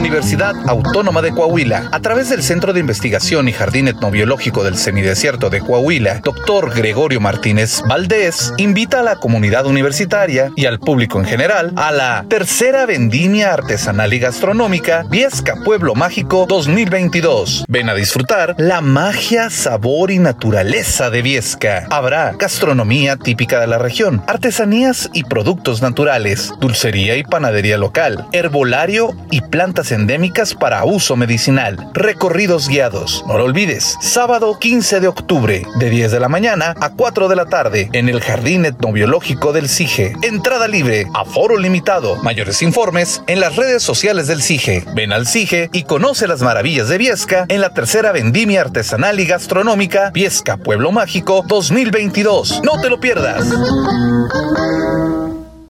Universidad Autónoma de Coahuila, a través del Centro de Investigación y Jardín Etnobiológico del Semidesierto de Coahuila, doctor Gregorio Martínez Valdés, invita a la comunidad universitaria y al público en general a la tercera vendimia artesanal y gastronómica Viesca Pueblo Mágico 2022. Ven a disfrutar la magia, sabor y naturaleza de Viesca. Habrá gastronomía típica de la región, artesanías y productos naturales, dulcería y panadería local, herbolario y plantas endémicas para uso medicinal, recorridos guiados. No lo olvides, sábado 15 de octubre, de 10 de la mañana a 4 de la tarde, en el Jardín Etnobiológico del CIGE. Entrada libre, aforo limitado. Mayores informes en las redes sociales del CIGE. Ven al CIGE y conoce las maravillas de Viesca en la tercera vendimia artesanal y gastronómica Viesca Pueblo Mágico 2022. No te lo pierdas.